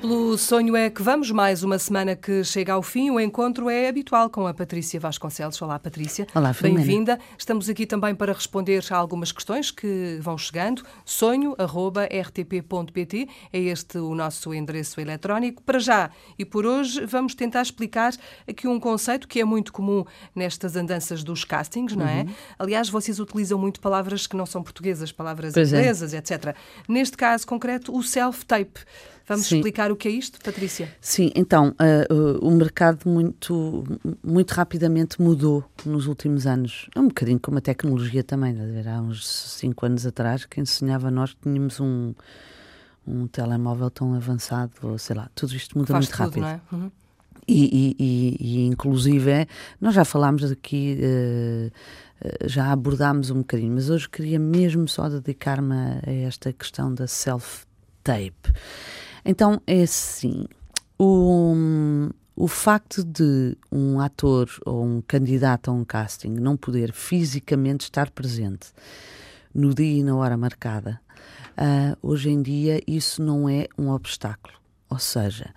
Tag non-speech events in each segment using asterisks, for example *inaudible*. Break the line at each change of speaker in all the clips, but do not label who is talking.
Pelo sonho é que vamos, mais uma semana que chega ao fim. O encontro é habitual com a Patrícia Vasconcelos. Olá, Patrícia.
Olá,
Bem-vinda. Estamos aqui também para responder a algumas questões que vão chegando. sonho.rtp.pt é este o nosso endereço eletrónico. Para já e por hoje, vamos tentar explicar aqui um conceito que é muito comum nestas andanças dos castings, não é? Uhum. Aliás, vocês utilizam muito palavras que não são portuguesas, palavras pois é. inglesas, é. etc. Neste caso concreto, o self-tape. Vamos Sim. explicar o que é isto, Patrícia?
Sim, então, uh, uh, o mercado muito, muito rapidamente mudou nos últimos anos. É um bocadinho como a tecnologia também. Há uns 5 anos atrás, quem sonhava nós que tínhamos um, um telemóvel tão avançado, ou sei lá, tudo isto muda
Faz
muito tudo, rápido.
Não é? Uhum.
E, e, e, inclusive, nós já falámos aqui, uh, já abordámos um bocadinho, mas hoje queria mesmo só dedicar-me a esta questão da self-tape. Então é assim: o, o facto de um ator ou um candidato a um casting não poder fisicamente estar presente no dia e na hora marcada, uh, hoje em dia isso não é um obstáculo. Ou seja,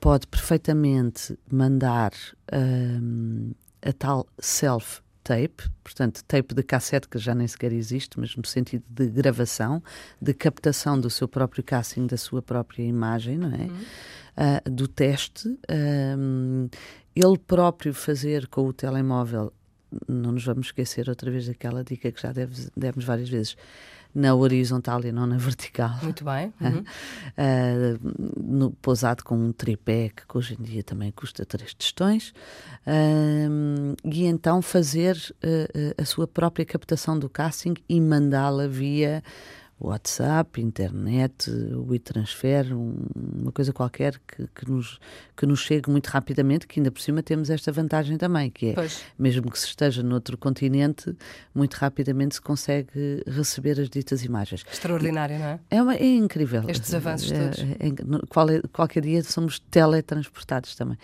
pode perfeitamente mandar uh, a tal self tape, portanto, tape de cassete que já nem sequer existe, mas no sentido de gravação, de captação do seu próprio casting, da sua própria imagem, não é? Uhum. Uh, do teste, um, ele próprio fazer com o telemóvel, não nos vamos esquecer outra vez daquela dica que já deve, demos várias vezes na horizontal e não na vertical.
Muito bem. *laughs*
Uhum. Uh, no, pousado com um tripé que hoje em dia também custa três tostões. Uh, e então fazer uh, a sua própria captação do casting e mandá-la via WhatsApp, internet, o e-transfer, uma coisa qualquer que, que, nos, que nos chegue muito rapidamente, que ainda por cima temos esta vantagem também, que é,
pois.
mesmo que se esteja noutro continente, muito rapidamente se consegue receber as ditas imagens.
Extraordinário, não é?
É, uma, é incrível.
Estes avanços é, todos. É,
é, qual, qualquer dia somos teletransportados também.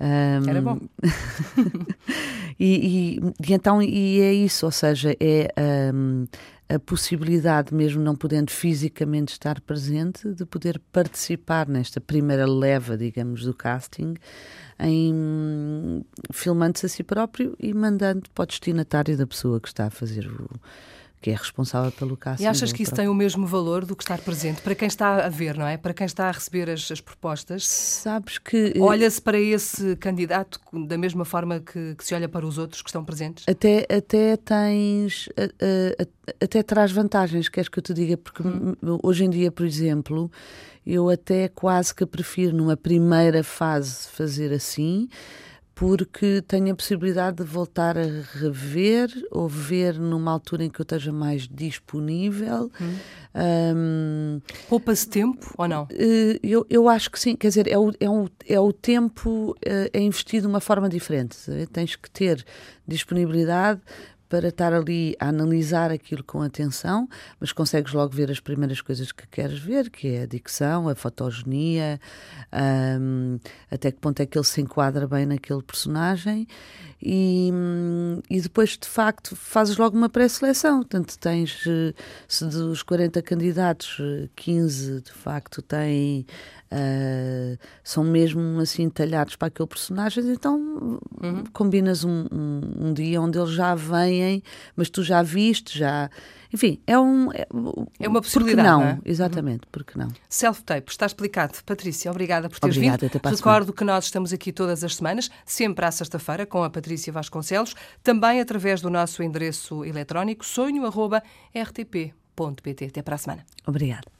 Um, Era bom. *laughs*
e, e, e, então, e é isso, ou seja, é... Um, a possibilidade, mesmo não podendo fisicamente estar presente, de poder participar nesta primeira leva, digamos, do casting, em filmando-se a si próprio e mandando para o destinatário da pessoa que está a fazer o que é responsável pelo caso.
E achas que isso tem o mesmo valor do que estar presente para quem está a ver, não é? Para quem está a receber as, as propostas?
Sabes que.
Eh, Olha-se para esse candidato da mesma forma que, que, se olha para os outros que estão presentes?
Até, até tens. até traz vantagens, queres que eu te diga? Porque hum. hoje em dia, por exemplo, eu até quase que prefiro numa primeira fase fazer assim porque tenho a possibilidade de voltar a rever ou ver numa altura em que eu esteja mais disponível. Hum.
Um, Poupa-se tempo ou não?
Eh, eu, eu acho que sim, quer dizer, é o, é o, é o tempo eh, é investido de uma forma diferente. Tens que ter disponibilidade para estar ali a analisar aquilo com atenção, mas consegues logo ver as primeiras coisas que queres ver, que é a dicção, a fotogenia, um, até que ponto é que ele se enquadra bem naquele personagem e, e depois de facto fazes logo uma pré-seleção, portanto tens se dos 40 candidatos 15 de facto têm uh, são mesmo assim talhados para aquele personagem, então uhum. combinas um, um, um, dia onde eles já vêm, mas tu já viste, já. Enfim, é um. É,
é uma possibilidade.
Porque
não, não é?
exatamente, uhum. porque não.
Self-tape, está explicado. Patrícia, obrigada por teres obrigada, vindo. Recordo que nós estamos aqui todas as semanas, sempre à sexta-feira, com a Patrícia Vasconcelos, também através do nosso endereço eletrónico sonho.rtp.pt. Até para a semana.
Obrigada.